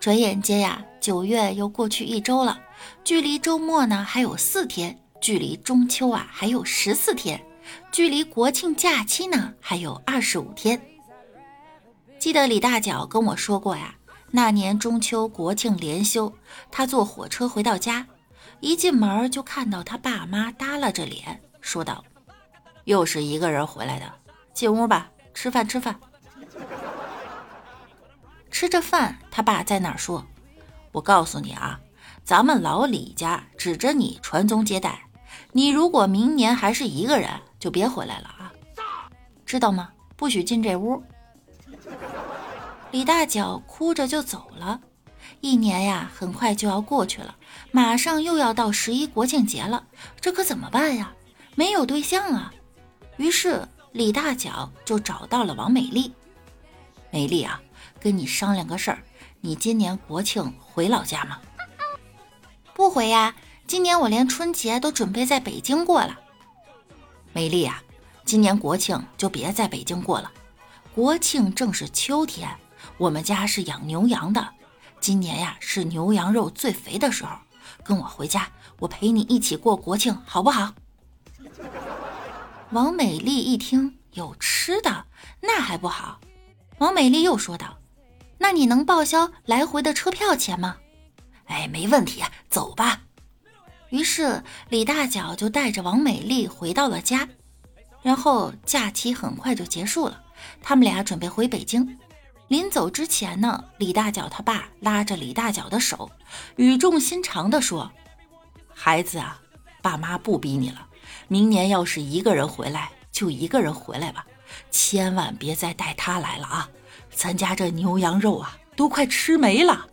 转眼间呀，九月又过去一周了，距离周末呢还有四天，距离中秋啊还有十四天，距离国庆假期呢还有二十五天。记得李大脚跟我说过呀。那年中秋国庆连休，他坐火车回到家，一进门就看到他爸妈耷拉着脸，说道：“又是一个人回来的，进屋吧，吃饭吃饭。”吃着饭，他爸在那儿说：“我告诉你啊，咱们老李家指着你传宗接代，你如果明年还是一个人，就别回来了啊，知道吗？不许进这屋。”李大脚哭着就走了。一年呀，很快就要过去了，马上又要到十一国庆节了，这可怎么办呀？没有对象啊！于是李大脚就找到了王美丽。美丽啊，跟你商量个事儿，你今年国庆回老家吗？不回呀，今年我连春节都准备在北京过了。美丽啊，今年国庆就别在北京过了，国庆正是秋天。我们家是养牛羊的，今年呀是牛羊肉最肥的时候，跟我回家，我陪你一起过国庆，好不好？王美丽一听有吃的，那还不好。王美丽又说道：“那你能报销来回的车票钱吗？”哎，没问题，走吧。于是李大脚就带着王美丽回到了家，然后假期很快就结束了，他们俩准备回北京。临走之前呢，李大脚他爸拉着李大脚的手，语重心长地说：“孩子啊，爸妈不逼你了。明年要是一个人回来，就一个人回来吧，千万别再带他来了啊！咱家这牛羊肉啊，都快吃没了。”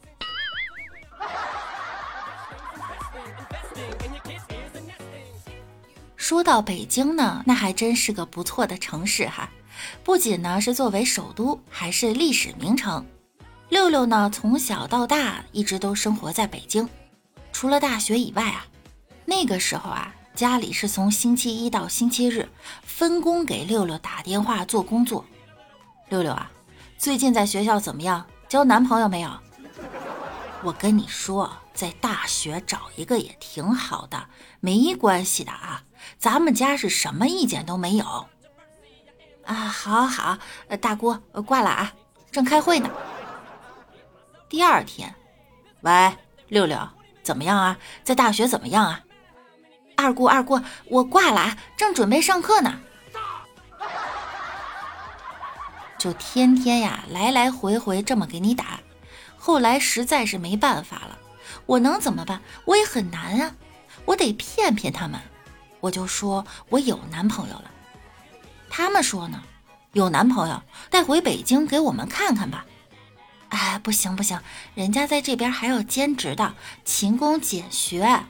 说到北京呢，那还真是个不错的城市哈。不仅呢是作为首都，还是历史名城。六六呢从小到大一直都生活在北京，除了大学以外啊，那个时候啊家里是从星期一到星期日分工给六六打电话做工作。六六啊，最近在学校怎么样？交男朋友没有？我跟你说，在大学找一个也挺好的，没关系的啊，咱们家是什么意见都没有。啊，好，好，呃，大姑，挂了啊，正开会呢。第二天，喂，六六，怎么样啊？在大学怎么样啊？二姑，二姑，我挂了啊，正准备上课呢。就天天呀，来来回回这么给你打，后来实在是没办法了，我能怎么办？我也很难啊，我得骗骗他们，我就说我有男朋友了。他们说呢，有男朋友带回北京给我们看看吧。哎，不行不行，人家在这边还要兼职的，勤工俭学，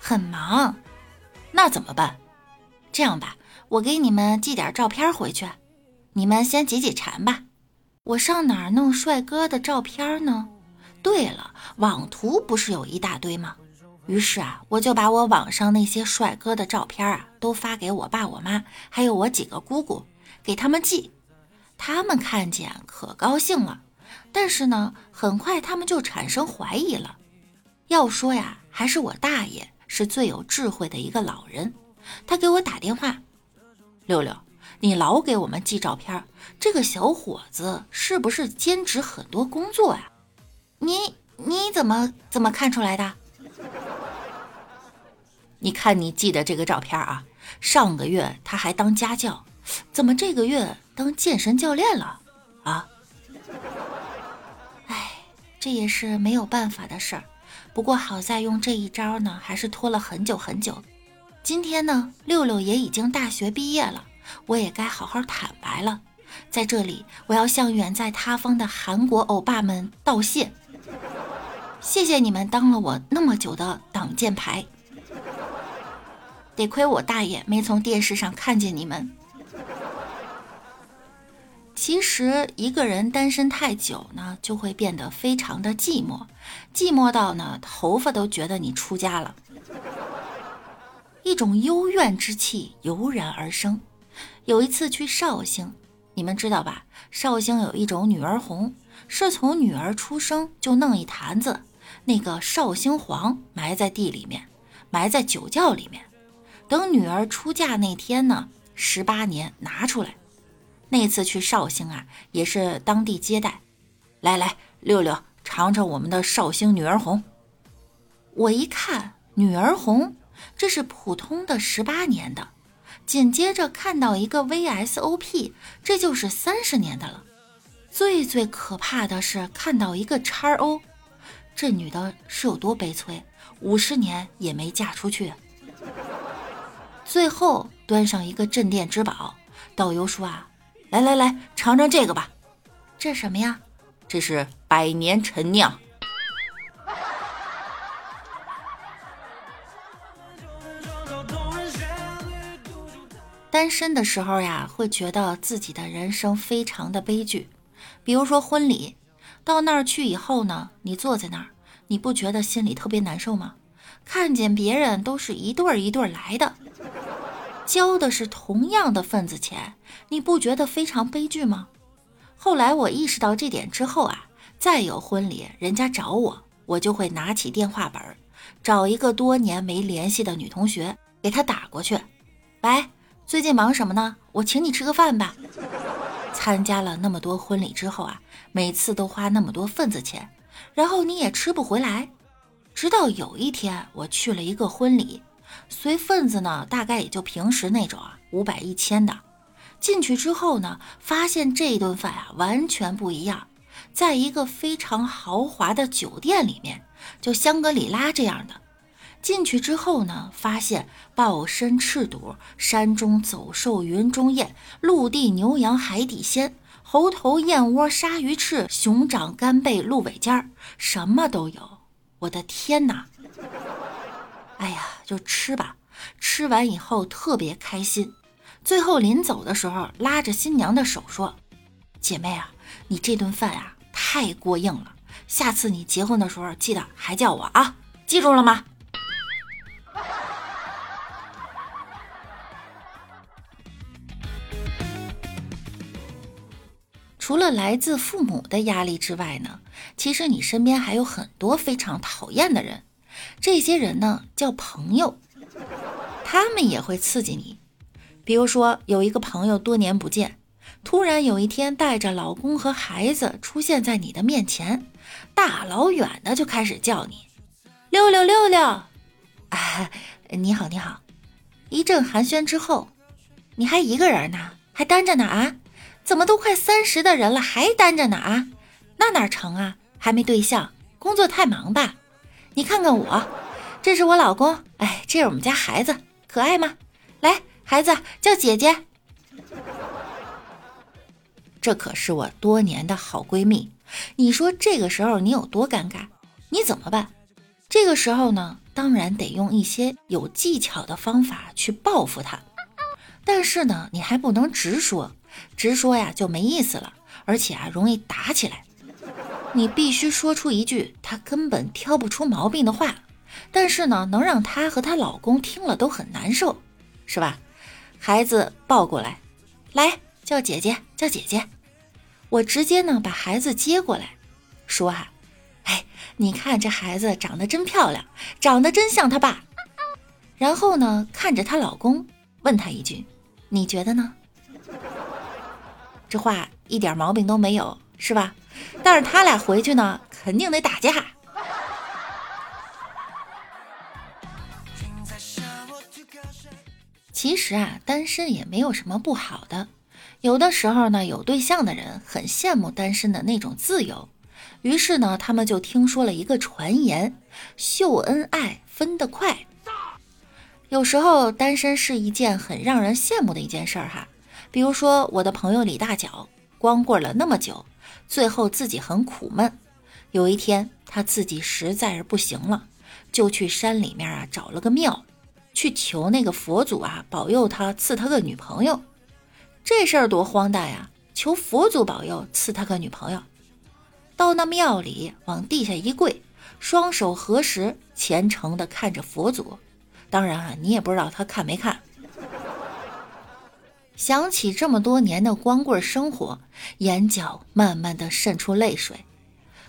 很忙。那怎么办？这样吧，我给你们寄点照片回去，你们先解解馋吧。我上哪儿弄帅哥的照片呢？对了，网图不是有一大堆吗？于是啊，我就把我网上那些帅哥的照片啊，都发给我爸、我妈，还有我几个姑姑，给他们寄。他们看见可高兴了，但是呢，很快他们就产生怀疑了。要说呀，还是我大爷是最有智慧的一个老人。他给我打电话：“六六，你老给我们寄照片，这个小伙子是不是兼职很多工作呀？你你怎么怎么看出来的？”你看你寄的这个照片啊，上个月他还当家教，怎么这个月当健身教练了啊？哎，这也是没有办法的事儿。不过好在用这一招呢，还是拖了很久很久。今天呢，六六也已经大学毕业了，我也该好好坦白了。在这里，我要向远在他方的韩国欧巴们道谢，谢谢你们当了我那么久的挡箭牌。得亏我大爷没从电视上看见你们。其实一个人单身太久呢，就会变得非常的寂寞，寂寞到呢头发都觉得你出家了。一种幽怨之气油然而生。有一次去绍兴，你们知道吧？绍兴有一种女儿红，是从女儿出生就弄一坛子那个绍兴黄埋在地里面，埋在酒窖里面，等女儿出嫁那天呢，十八年拿出来。那次去绍兴啊，也是当地接待，来来，六六尝尝我们的绍兴女儿红。我一看女儿红，这是普通的十八年的，紧接着看到一个 VSOP，这就是三十年的了。最最可怕的是看到一个叉 O，这女的是有多悲催，五十年也没嫁出去。最后端上一个镇店之宝，导游说啊。来来来，尝尝这个吧。这什么呀？这是百年陈酿。单身的时候呀，会觉得自己的人生非常的悲剧。比如说婚礼，到那儿去以后呢，你坐在那儿，你不觉得心里特别难受吗？看见别人都是一对儿一对儿来的。交的是同样的份子钱，你不觉得非常悲剧吗？后来我意识到这点之后啊，再有婚礼人家找我，我就会拿起电话本，找一个多年没联系的女同学，给她打过去。喂，最近忙什么呢？我请你吃个饭吧。参加了那么多婚礼之后啊，每次都花那么多份子钱，然后你也吃不回来。直到有一天，我去了一个婚礼。随份子呢，大概也就平时那种啊，五百一千的。进去之后呢，发现这顿饭啊完全不一样，在一个非常豪华的酒店里面，就香格里拉这样的。进去之后呢，发现豹参翅肚、山中走兽、云中雁、陆地牛羊、海底鲜、猴头、燕窝、鲨鱼翅、熊掌、干贝、鹿尾尖儿，什么都有。我的天哪！哎呀，就吃吧，吃完以后特别开心。最后临走的时候，拉着新娘的手说：“姐妹啊，你这顿饭啊太过硬了，下次你结婚的时候记得还叫我啊，记住了吗？”除了来自父母的压力之外呢，其实你身边还有很多非常讨厌的人。这些人呢叫朋友，他们也会刺激你。比如说，有一个朋友多年不见，突然有一天带着老公和孩子出现在你的面前，大老远的就开始叫你“六六六六”，啊，你好你好。一阵寒暄之后，你还一个人呢，还单着呢啊？怎么都快三十的人了还单着呢啊？那哪成啊？还没对象，工作太忙吧？你看看我，这是我老公，哎，这是我们家孩子，可爱吗？来，孩子叫姐姐。这可是我多年的好闺蜜，你说这个时候你有多尴尬？你怎么办？这个时候呢，当然得用一些有技巧的方法去报复她。但是呢，你还不能直说，直说呀就没意思了，而且啊容易打起来。你必须说出一句她根本挑不出毛病的话，但是呢，能让她和她老公听了都很难受，是吧？孩子抱过来，来叫姐姐，叫姐姐。我直接呢把孩子接过来，说啊，哎，你看这孩子长得真漂亮，长得真像他爸。然后呢，看着她老公，问他一句，你觉得呢？这话一点毛病都没有，是吧？但是他俩回去呢，肯定得打架。其实啊，单身也没有什么不好的。有的时候呢，有对象的人很羡慕单身的那种自由，于是呢，他们就听说了一个传言：秀恩爱分得快。有时候单身是一件很让人羡慕的一件事儿哈。比如说我的朋友李大脚，光棍了那么久，最后自己很苦闷。有一天他自己实在是不行了，就去山里面啊找了个庙，去求那个佛祖啊保佑他赐他个女朋友。这事儿多荒诞呀！求佛祖保佑赐他个女朋友。到那庙里往地下一跪，双手合十，虔诚地看着佛祖。当然啊，你也不知道他看没看。想起这么多年的光棍生活，眼角慢慢的渗出泪水。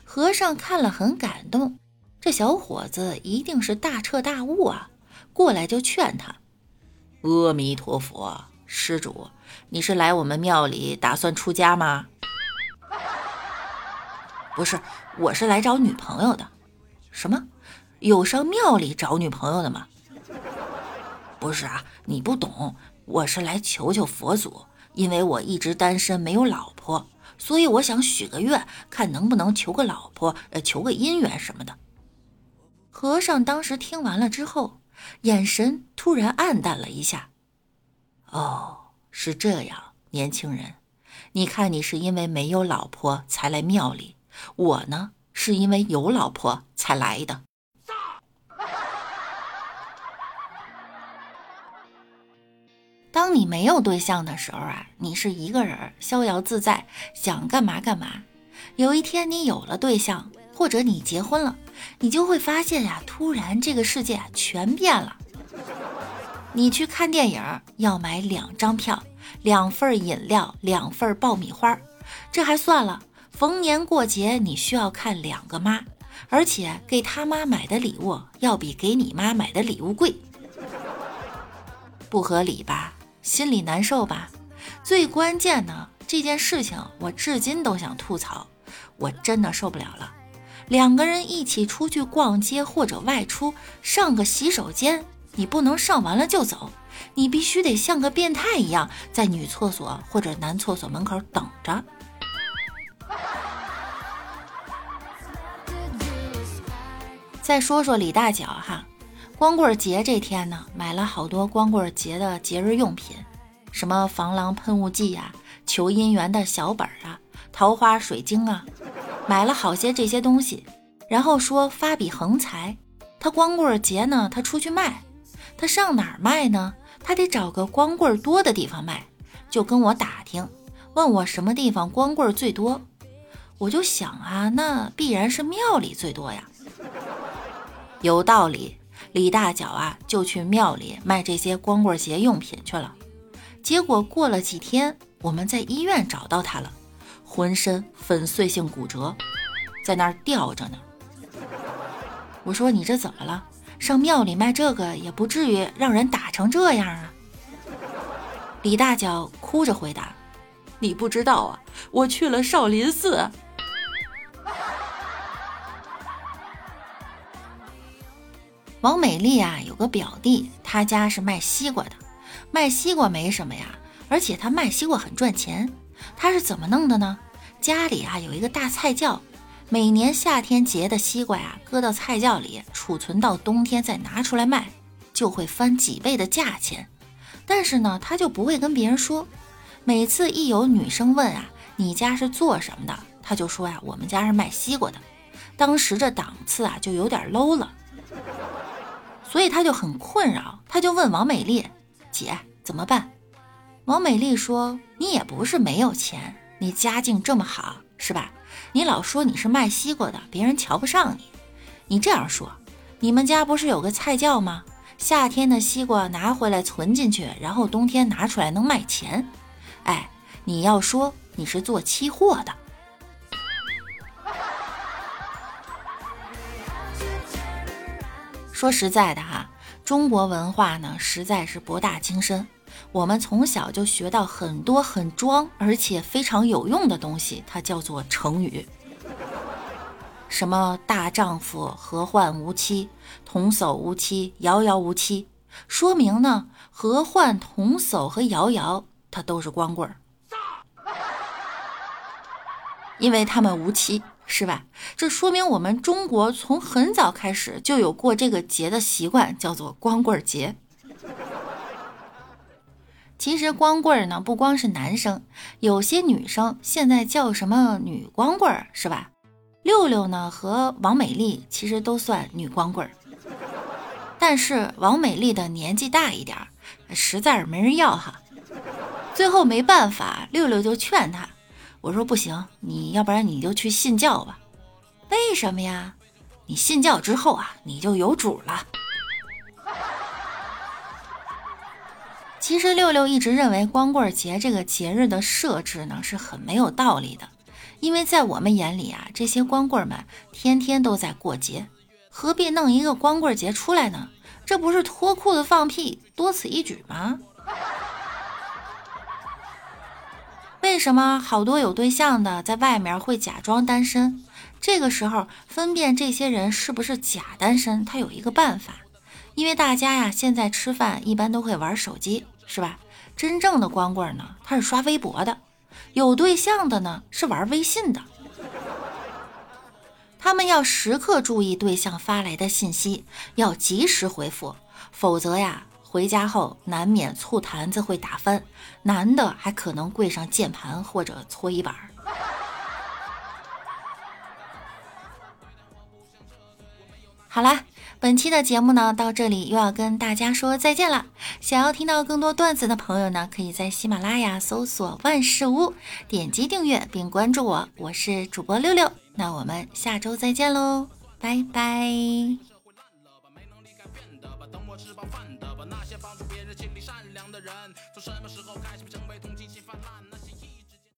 和尚看了很感动，这小伙子一定是大彻大悟啊！过来就劝他：“阿弥陀佛，施主，你是来我们庙里打算出家吗？”“不是，我是来找女朋友的。”“什么？有上庙里找女朋友的吗？”“不是啊，你不懂。”我是来求求佛祖，因为我一直单身没有老婆，所以我想许个愿，看能不能求个老婆，呃，求个姻缘什么的。和尚当时听完了之后，眼神突然暗淡了一下。哦，是这样，年轻人，你看你是因为没有老婆才来庙里，我呢是因为有老婆才来的。当你没有对象的时候啊，你是一个人逍遥自在，想干嘛干嘛。有一天你有了对象，或者你结婚了，你就会发现呀，突然这个世界全变了。你去看电影要买两张票，两份饮料，两份爆米花，这还算了。逢年过节你需要看两个妈，而且给他妈买的礼物要比给你妈买的礼物贵，不合理吧？心里难受吧？最关键的这件事情，我至今都想吐槽。我真的受不了了。两个人一起出去逛街或者外出上个洗手间，你不能上完了就走，你必须得像个变态一样在女厕所或者男厕所门口等着。再说说李大脚哈。光棍节这天呢，买了好多光棍节的节日用品，什么防狼喷雾剂呀、求姻缘的小本儿啊、桃花水晶啊，买了好些这些东西。然后说发笔横财，他光棍节呢，他出去卖，他上哪儿卖呢？他得找个光棍多的地方卖，就跟我打听，问我什么地方光棍最多。我就想啊，那必然是庙里最多呀，有道理。李大脚啊，就去庙里卖这些光棍节用品去了。结果过了几天，我们在医院找到他了，浑身粉碎性骨折，在那儿吊着呢。我说你这怎么了？上庙里卖这个也不至于让人打成这样啊！李大脚哭着回答：“你不知道啊，我去了少林寺。”王美丽啊，有个表弟，他家是卖西瓜的。卖西瓜没什么呀，而且他卖西瓜很赚钱。他是怎么弄的呢？家里啊有一个大菜窖，每年夏天结的西瓜呀，搁到菜窖里储存到冬天再拿出来卖，就会翻几倍的价钱。但是呢，他就不会跟别人说。每次一有女生问啊，你家是做什么的？他就说呀，我们家是卖西瓜的。当时这档次啊，就有点 low 了。所以他就很困扰，他就问王美丽：“姐怎么办？”王美丽说：“你也不是没有钱，你家境这么好，是吧？你老说你是卖西瓜的，别人瞧不上你。你这样说，你们家不是有个菜窖吗？夏天的西瓜拿回来存进去，然后冬天拿出来能卖钱。哎，你要说你是做期货的。”说实在的哈，中国文化呢实在是博大精深，我们从小就学到很多很装而且非常有用的东西，它叫做成语。什么大丈夫何患无妻，童叟无欺，遥遥无期，说明呢何患、童叟和遥遥，他都是光棍儿，因为他们无妻。是吧？这说明我们中国从很早开始就有过这个节的习惯，叫做光棍节。其实光棍呢，不光是男生，有些女生现在叫什么女光棍是吧？六六呢和王美丽其实都算女光棍，但是王美丽的年纪大一点，实在是没人要哈。最后没办法，六六就劝她，我说不行，你要不然你就去信教吧。为什么呀？你信教之后啊，你就有主了。其实六六一直认为光棍节这个节日的设置呢是很没有道理的，因为在我们眼里啊，这些光棍们天天都在过节，何必弄一个光棍节出来呢？这不是脱裤子放屁，多此一举吗？为什么好多有对象的在外面会假装单身？这个时候分辨这些人是不是假单身，他有一个办法，因为大家呀现在吃饭一般都会玩手机，是吧？真正的光棍呢，他是刷微博的；有对象的呢是玩微信的。他们要时刻注意对象发来的信息，要及时回复，否则呀，回家后难免醋坛子会打翻，男的还可能跪上键盘或者搓衣板。好啦，本期的节目呢，到这里又要跟大家说再见了。想要听到更多段子的朋友呢，可以在喜马拉雅搜索万事屋，点击订阅并关注我，我是主播六六。那我们下周再见喽，拜拜。心里善良的人，从什么时候开始变成被同情心泛滥呢？